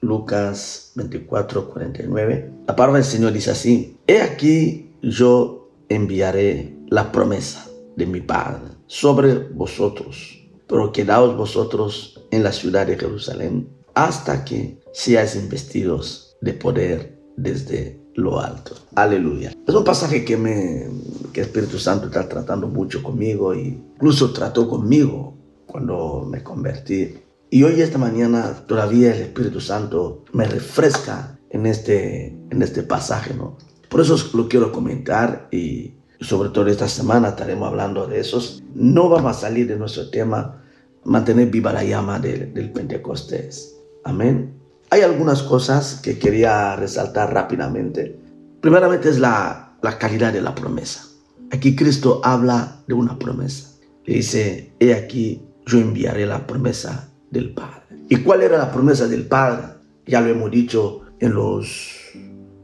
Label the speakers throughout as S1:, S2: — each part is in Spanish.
S1: Lucas 24, 49. La palabra del Señor dice así, He aquí yo enviaré la promesa de mi Padre sobre vosotros, pero quedaos vosotros en la ciudad de Jerusalén hasta que seáis investidos de poder desde lo alto. Aleluya. Es un pasaje que me que el Espíritu Santo está tratando mucho conmigo y incluso trató conmigo cuando me convertí. Y hoy esta mañana todavía el Espíritu Santo me refresca en este en este pasaje, ¿no? Por eso lo quiero comentar y sobre todo esta semana estaremos hablando de esos. No vamos a salir de nuestro tema mantener viva la llama del Pentecostés. Amén. Hay algunas cosas que quería resaltar rápidamente. Primeramente es la, la calidad de la promesa. Aquí Cristo habla de una promesa. Le dice, he aquí, yo enviaré la promesa del Padre. ¿Y cuál era la promesa del Padre? Ya lo hemos dicho en los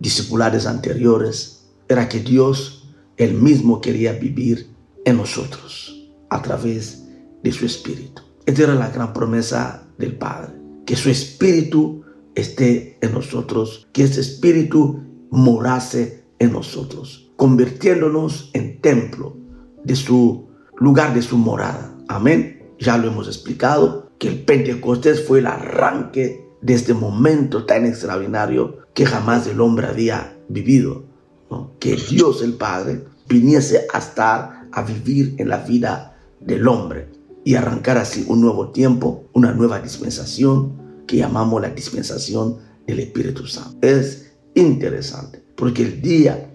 S1: discipulares anteriores. Era que Dios, él mismo, quería vivir en nosotros a través de su Espíritu. Esta era la gran promesa del Padre que su espíritu esté en nosotros, que ese espíritu morase en nosotros, convirtiéndonos en templo de su lugar de su morada. Amén. Ya lo hemos explicado, que el Pentecostés fue el arranque de este momento tan extraordinario que jamás el hombre había vivido. Que Dios el Padre viniese a estar a vivir en la vida del hombre y arrancar así un nuevo tiempo, una nueva dispensación que llamamos la dispensación del Espíritu Santo. Es interesante porque el día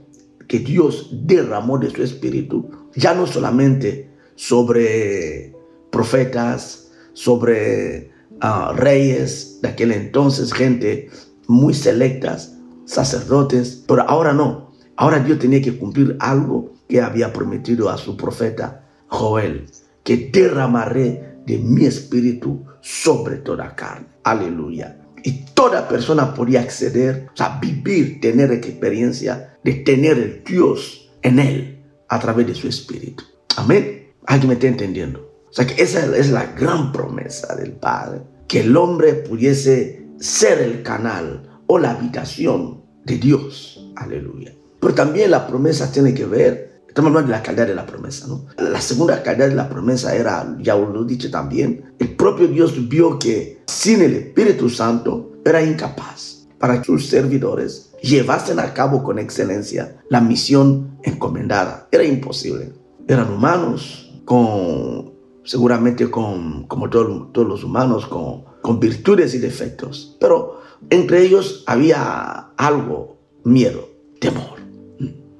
S1: que Dios derramó de su Espíritu, ya no solamente sobre profetas, sobre ah, reyes de aquel entonces, gente muy selectas, sacerdotes, pero ahora no. Ahora Dios tenía que cumplir algo que había prometido a su profeta Joel que derramaré de mi espíritu sobre toda carne. Aleluya. Y toda persona podía acceder, o sea, vivir, tener experiencia de tener el Dios en él a través de su espíritu. Amén. Alguien me está entendiendo. O sea, que esa es la gran promesa del Padre. Que el hombre pudiese ser el canal o la habitación de Dios. Aleluya. Pero también la promesa tiene que ver Estamos hablando de la calidad de la promesa, ¿no? La segunda calidad de la promesa era, ya lo he dicho también, el propio Dios vio que sin el Espíritu Santo era incapaz para sus servidores llevasen a cabo con excelencia la misión encomendada. Era imposible. Eran humanos con, seguramente con, como todos, los humanos, con, con virtudes y defectos. Pero entre ellos había algo, miedo, temor.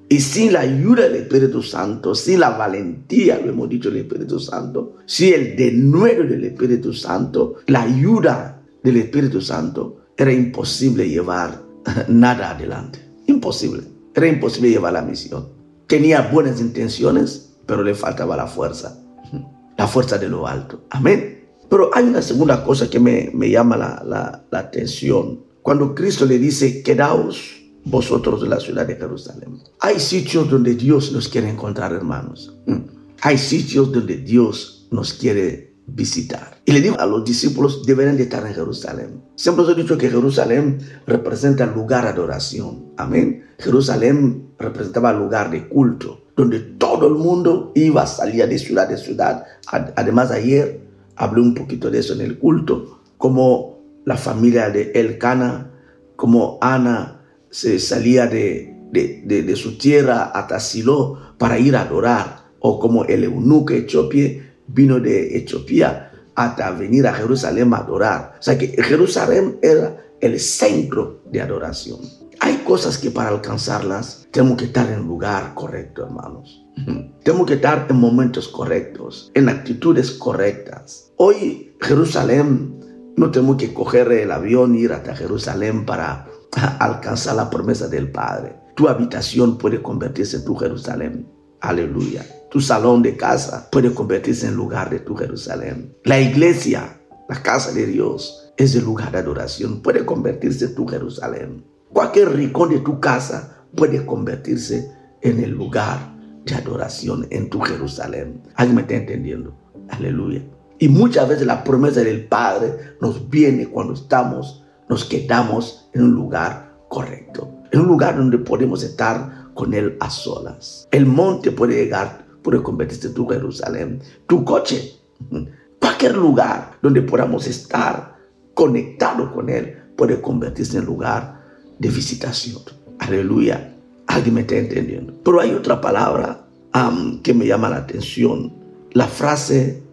S1: Y sin la ayuda del Espíritu Santo, sin la valentía, lo hemos dicho del Espíritu Santo, sin el denuedo del Espíritu Santo, la ayuda del Espíritu Santo, era imposible llevar nada adelante. Imposible. Era imposible llevar la misión. Tenía buenas intenciones, pero le faltaba la fuerza. La fuerza de lo alto. Amén. Pero hay una segunda cosa que me, llama la, la, la atención. Cuando Cristo le dice, quedaos vosotros de la ciudad de Jerusalén. Hay sitios donde Dios nos quiere encontrar, hermanos. Mm. Hay sitios donde Dios nos quiere visitar. Y le digo a los discípulos, deben de estar en Jerusalén. Siempre os he dicho que Jerusalén representa lugar de adoración. Amén. Jerusalén representaba lugar de culto, donde todo el mundo iba, salía de ciudad de ciudad. Además, ayer hablé un poquito de eso en el culto, como la familia de Elcana, como Ana se salía de, de, su tierra hasta Silo para ir a adorar, o como el eunuco etíope vino de Etiopía hasta venir a Jerusalén a adorar. O sea que Jerusalén era el centro de adoración. Hay cosas que para alcanzarlas tenemos que estar en lugar correcto, hermanos. Tenemos que estar en momentos correctos, en actitudes correctas. Hoy Jerusalén, no tenemos que coger el avión e ir hasta Jerusalén para alcanzar la promesa del Padre. Tu habitación puede convertirse en tu Jerusalén. Aleluya. Tu salón de casa puede convertirse en lugar de tu Jerusalén. La iglesia, la casa de Dios, es el lugar de adoración. Puede convertirse en tu Jerusalén. Cualquier rincón de tu casa puede convertirse en el lugar de adoración en tu Jerusalén. ¿Alguien me está entendiendo? Aleluya. Y muchas veces la promesa del Padre nos viene cuando estamos nos quedamos en un lugar correcto, en un lugar donde podemos estar con Él a solas. El monte puede llegar, puede convertirse en tu Jerusalén, tu coche, cualquier lugar donde podamos estar conectado con Él puede convertirse en lugar de visitación. Aleluya. Alguien me está entendiendo. Pero hay otra palabra que me llama la atención. La frase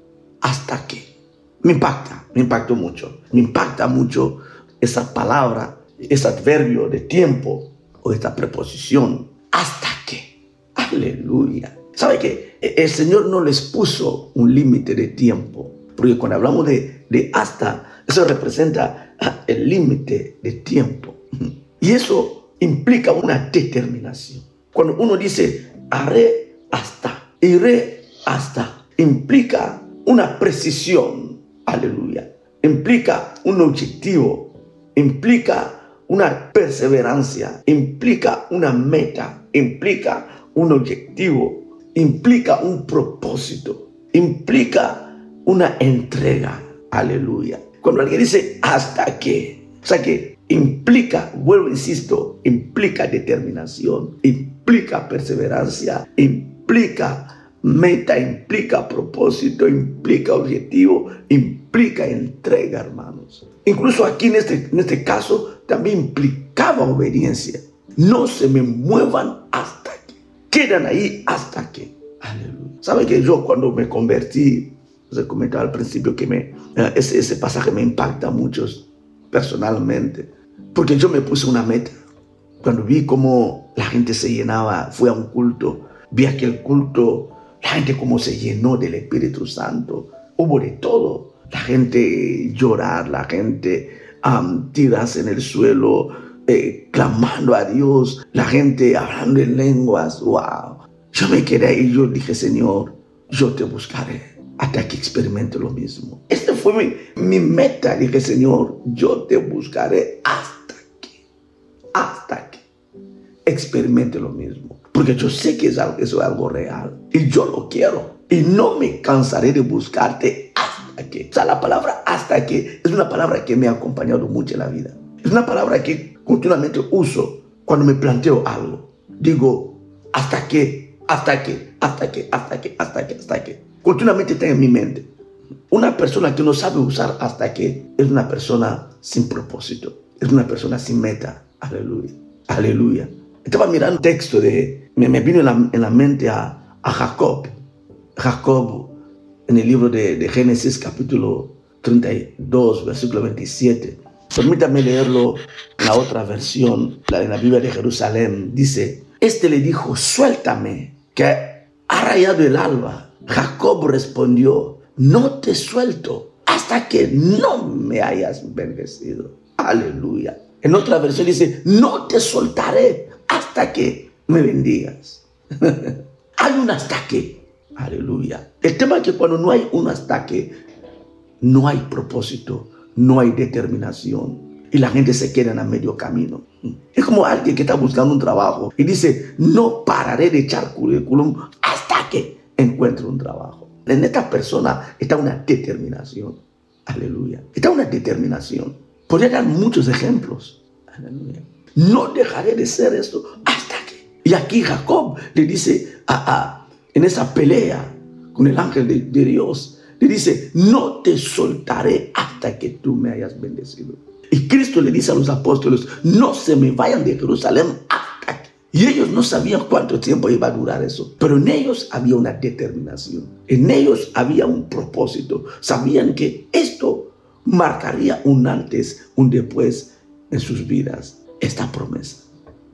S1: hasta que. Me impacta, me impactó mucho. Me impacta mucho esa palabra, ese adverbio de tiempo o esta preposición. Hasta que. Aleluya. ¿Sabe que el Señor no les puso un límite de tiempo? Porque cuando hablamos de, de hasta, eso representa ah, el límite de tiempo. Y eso implica una determinación. Cuando uno dice, haré hasta, iré hasta, implica una precisión, aleluya, implica un objetivo, implica una perseverancia, implica una meta, implica un objetivo, implica un propósito, implica una entrega, aleluya. Cuando alguien dice hasta que, o sea que implica, vuelvo, insisto, implica determinación, implica perseverancia, implica meta, implica propósito, implica objetivo, implica entrega, hermanos. Incluso aquí en este, en este caso también implicaba obediencia. No se me muevan hasta que. Quedan ahí hasta que. Aleluya. ¿Sabe que yo cuando me convertí, os he comentado al principio que me, eh, ese, ese pasaje me impacta mucho personalmente, porque yo me puse una meta. Cuando vi cómo la gente se llenaba, fui a un culto, vi aquel culto la gente como se llenó del Espíritu Santo. Hubo de todo. La gente llorar, la gente tirarse en el suelo, eh, clamando a Dios, la gente hablando en lenguas. ¡Wow! Yo me quedé y yo dije, Señor, yo te buscaré hasta que experimente lo mismo. Esta fue mi, mi meta. Dije, Señor, yo te buscaré hasta que, hasta que experimente lo mismo. Porque yo sé que es algo, eso es algo real. Y yo lo quiero. Y no me cansaré de buscarte hasta que. O sea, la palabra hasta que es una palabra que me ha acompañado mucho en la vida. Es una palabra que continuamente uso cuando me planteo algo. Digo, hasta que, hasta que, hasta que, hasta que, hasta que, hasta que. Continuamente está en mi mente. Una persona que no sabe usar hasta que es una persona sin propósito. Es una persona sin meta. Aleluya. Aleluya. Estaba mirando un texto de, me, vino en la, mente a, Jacob. Jacob en el libro de, Génesis capítulo 32, versículo 27. Permítame leerlo la otra versión, la de la Biblia de Jerusalén. Dice, este le dijo, suéltame, que ha rayado el alba. Jacob respondió, no te suelto hasta que no me hayas bendecido. Aleluya. En otra versión dice, no te soltaré hasta que me bendigas. hay un hasta que. Aleluya. El tema es que cuando no hay un hasta que, no hay propósito, no hay determinación. Y la gente se queda en medio camino. Es como alguien que está buscando un trabajo y dice, no pararé de echar currículum hasta que encuentre un trabajo. En esta persona está una determinación. Aleluya. Está una determinación. Podría dar muchos ejemplos. Aleluya no dejaré de ser esto hasta que. Y aquí Jacob le dice a, en esa pelea con el ángel de, Dios, le dice, no te soltaré hasta que tú me hayas bendecido. Y Cristo le dice a los apóstoles, no se me vayan de Jerusalén hasta. Y ellos no sabían cuánto tiempo iba a durar eso, pero en ellos había una determinación, en ellos había un propósito, sabían que esto marcaría un antes, un después en sus vidas esta promesa.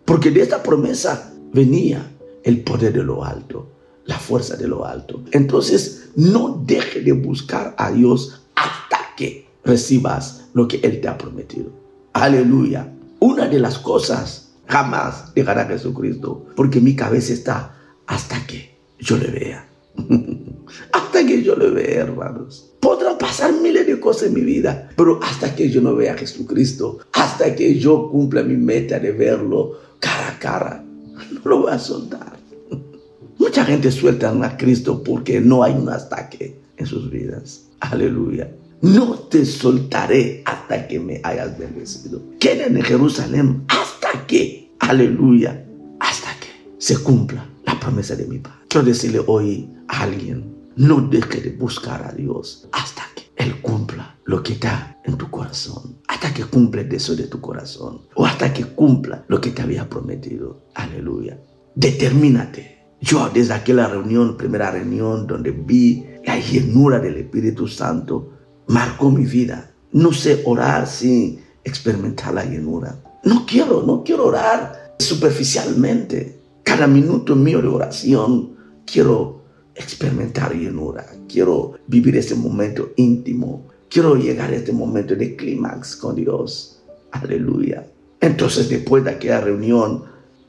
S1: Porque de esta promesa venía el poder de lo alto, la fuerza de lo alto. Entonces, no deje de buscar a Dios hasta que recibas lo que Él te ha prometido. Aleluya. Una de las cosas jamás dejará a Jesucristo, porque mi cabeza está hasta que yo le vea. hasta que yo le vea, hermanos. Podrán pasar miles de cosas en mi vida, pero hasta que yo no vea a Jesucristo, hasta que yo cumpla mi meta de verlo cara a cara, no lo voy a soltar. Mucha gente suelta a Cristo porque no hay un hasta que en sus vidas. Aleluya. no te soltaré hasta que me hayas bendecido. Queden en Jerusalén hasta que, aleluya, hasta que se cumpla la promesa de mi Padre. Quiero decirle hoy a alguien, no deje de buscar a Dios hasta que Él cumpla lo que está en tu corazón, hasta que cumpla el deseo de tu corazón o hasta que cumpla lo que te había prometido. Aleluya. Determínate. Yo desde aquella reunión, primera reunión donde vi la llenura del Espíritu Santo, marcó mi vida. No sé orar sin experimentar la llenura. No quiero, no quiero orar superficialmente. Cada minuto mío de oración quiero experimentar llenura. Quiero vivir ese momento íntimo. Quiero llegar a este momento de clímax con Dios. Aleluya. Entonces después de aquella reunión,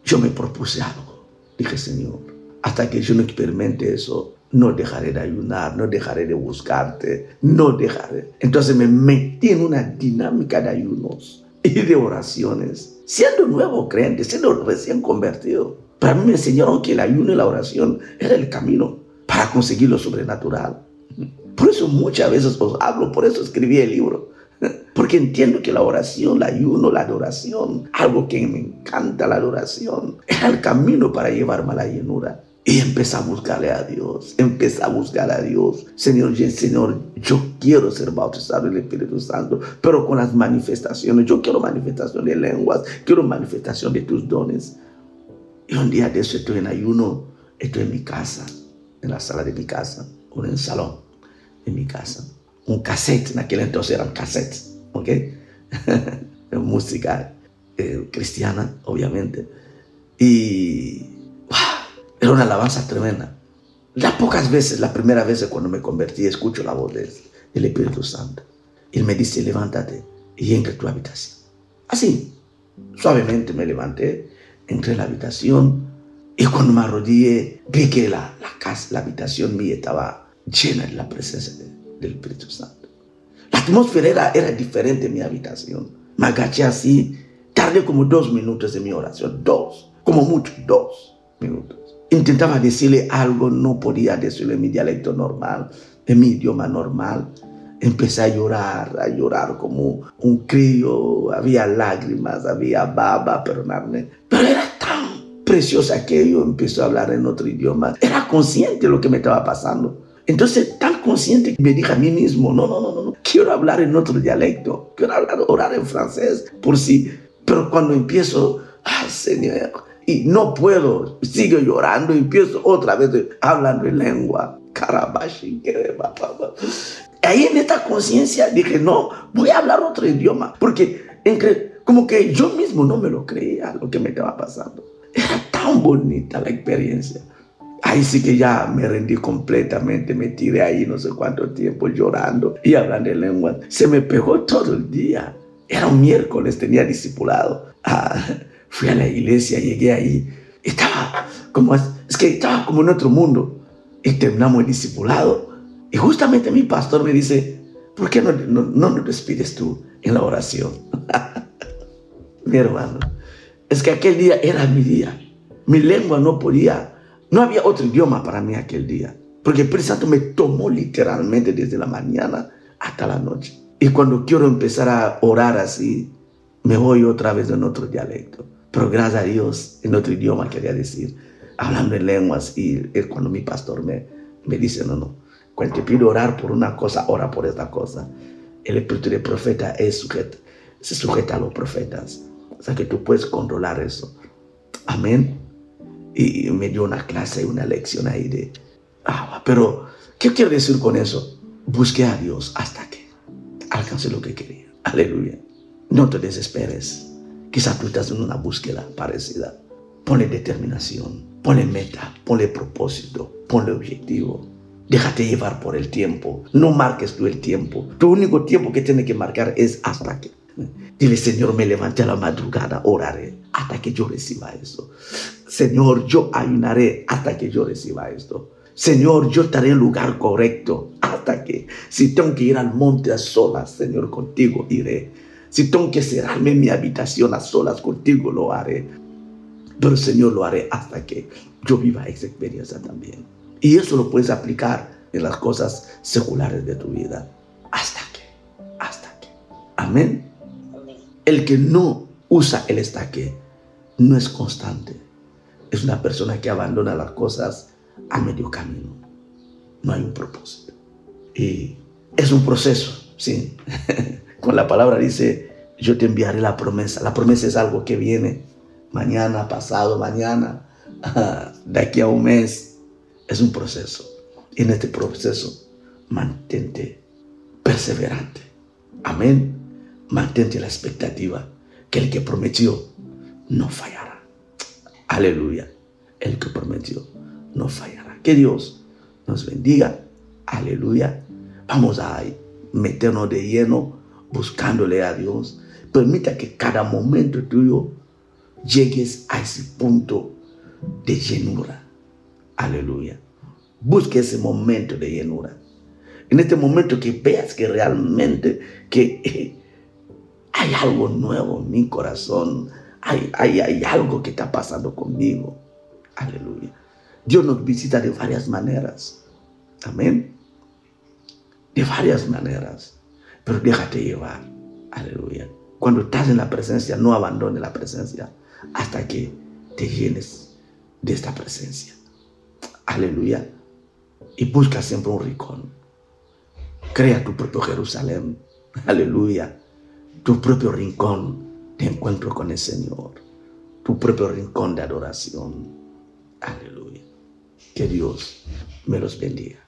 S1: yo me propuse algo. Dije, Señor, hasta que yo no experimente eso, no dejaré de ayunar, no dejaré de buscarte, no dejaré. Entonces me metí en una dinámica de ayunos y de oraciones, siendo nuevo creyente, siendo recién convertido. Para mí me enseñaron que el ayuno y la oración era el camino para conseguir lo sobrenatural. Por eso muchas veces os hablo, por eso escribí el libro. Porque entiendo que la oración, el ayuno, la adoración, algo que me encanta la adoración, era el camino para llevarme a la llenura. Y empecé a buscarle a Dios, empecé a buscar a Dios. Señor, Señor, yo quiero ser bautizado en el Espíritu Santo, pero con las manifestaciones. Yo quiero manifestación de lenguas, quiero manifestación de tus dones. Y un día de eso estoy en ayuno, estoy en mi casa, en la sala de mi casa, o en el salón de mi casa. Un cassette, en aquel entonces eran cassettes, ¿ok? Música eh, cristiana, obviamente. Y era una alabanza tremenda. Las pocas veces, la primera vez cuando me convertí, escucho la voz del, Espíritu Santo. Él me dice, levántate y entra a tu habitación. Así, suavemente me levanté, entré en la habitación y cuando me arrodillé, vi que la, la casa, la habitación mía estaba llena de la presencia del Espíritu Santo. La atmósfera era, era diferente en mi habitación. Me agaché así, tardé como dos minutos en mi oración, dos, como mucho, dos minutos. Intentaba decirle algo, no podía decirlo en mi dialecto normal, en mi idioma normal. Empecé a llorar, a llorar como un crío. Había lágrimas, había baba, perdonadme. Pero era tan preciosa que yo empecé a hablar en otro idioma. Era consciente de lo que me estaba pasando. Entonces, tan consciente que me dije a mí mismo, no, no, no, no, quiero hablar en otro dialecto, quiero hablar, orar en francés, por si, pero cuando empiezo, ah, Señor, y no puedo, sigo llorando y empiezo otra vez hablando en lengua. Carabashi, Ahí en esta conciencia dije, no, voy a hablar otro idioma, porque como que yo mismo no me lo creía lo que me estaba pasando. Era tan bonita la experiencia. Ahí sí que ya me rendí completamente, me tiré ahí no sé cuánto tiempo llorando y hablando en lengua. Se me pegó todo el día. Era un miércoles, tenía discipulado. Ah, fui a la iglesia, llegué ahí, estaba como, es que estaba como en otro mundo. Y terminamos el discipulado. Y justamente mi pastor me dice, ¿por qué no, no, no nos despides tú en la oración? mi hermano, es que aquel día era mi día. Mi lengua no podía, no había otro idioma para mí aquel día. Porque el Espíritu me tomó literalmente desde la mañana hasta la noche. Y cuando quiero empezar a orar así, me voy otra vez en otro dialecto. Pero gracias a Dios, en otro idioma quería decir, hablando en lenguas. Y cuando mi pastor me, me dice, no, no, cuando te pido orar por una cosa, ora por esta cosa. El espíritu de profeta es sujeto, se sujeta a los profetas. O sea que tú puedes controlar eso. Amén. Y me dio una clase, una lección ahí de... Ah, pero, ¿qué quiero decir con eso? Busqué a Dios hasta que alcancé lo que quería. Aleluya. No te desesperes. Quizás tú estás en una búsqueda parecida. Ponle determinación, ponle meta, ponle propósito, ponle objetivo. Déjate llevar por el tiempo. No marques tú el tiempo. Tu único tiempo que tienes que marcar es hasta que. Dile, Señor, me levanté a la madrugada, oraré hasta que yo reciba eso. Señor, yo ayunaré hasta que yo reciba esto. Señor, yo estaré en lugar correcto hasta que, si tengo que ir al monte a solas, Señor, contigo iré. Si tengo que cerrarme en mi habitación a solas contigo, lo haré. Pero Señor, lo haré hasta que yo viva esa experiencia también. Y eso lo puedes aplicar en las cosas seculares de tu vida. Hasta que Amén. El que no usa el estaque no es constante. Es una persona que abandona las cosas a medio camino. No hay un propósito. Y es un proceso, sí. Con la palabra dice, yo te enviaré la promesa. La promesa es algo que viene mañana, pasado, mañana, de aquí a un mes. Es un proceso. Y en este proceso, mantente perseverante. Amén. Mantente la expectativa que el que prometió no fallará. Aleluya. El que prometió no fallará. Que Dios nos bendiga. Aleluya. Vamos a meternos de lleno buscándole a Dios. Permita que cada momento tuyo llegues a ese punto de llenura. Aleluya. Busque ese momento de llenura. En este momento que veas que realmente que hay algo nuevo en mi corazón. Hay, hay, hay algo que está pasando conmigo. Aleluya. Dios nos visita de varias maneras. Amén. De varias maneras. Pero déjate llevar. Aleluya. Cuando estás en la presencia, no abandones la presencia hasta que te llenes de esta presencia. Aleluya. Y busca siempre un rincón. Crea tu propio Jerusalén. Aleluya. Tu propio rincón de encuentro con el Señor. Tu propio rincón de adoración. Aleluya. Que Dios me los bendiga.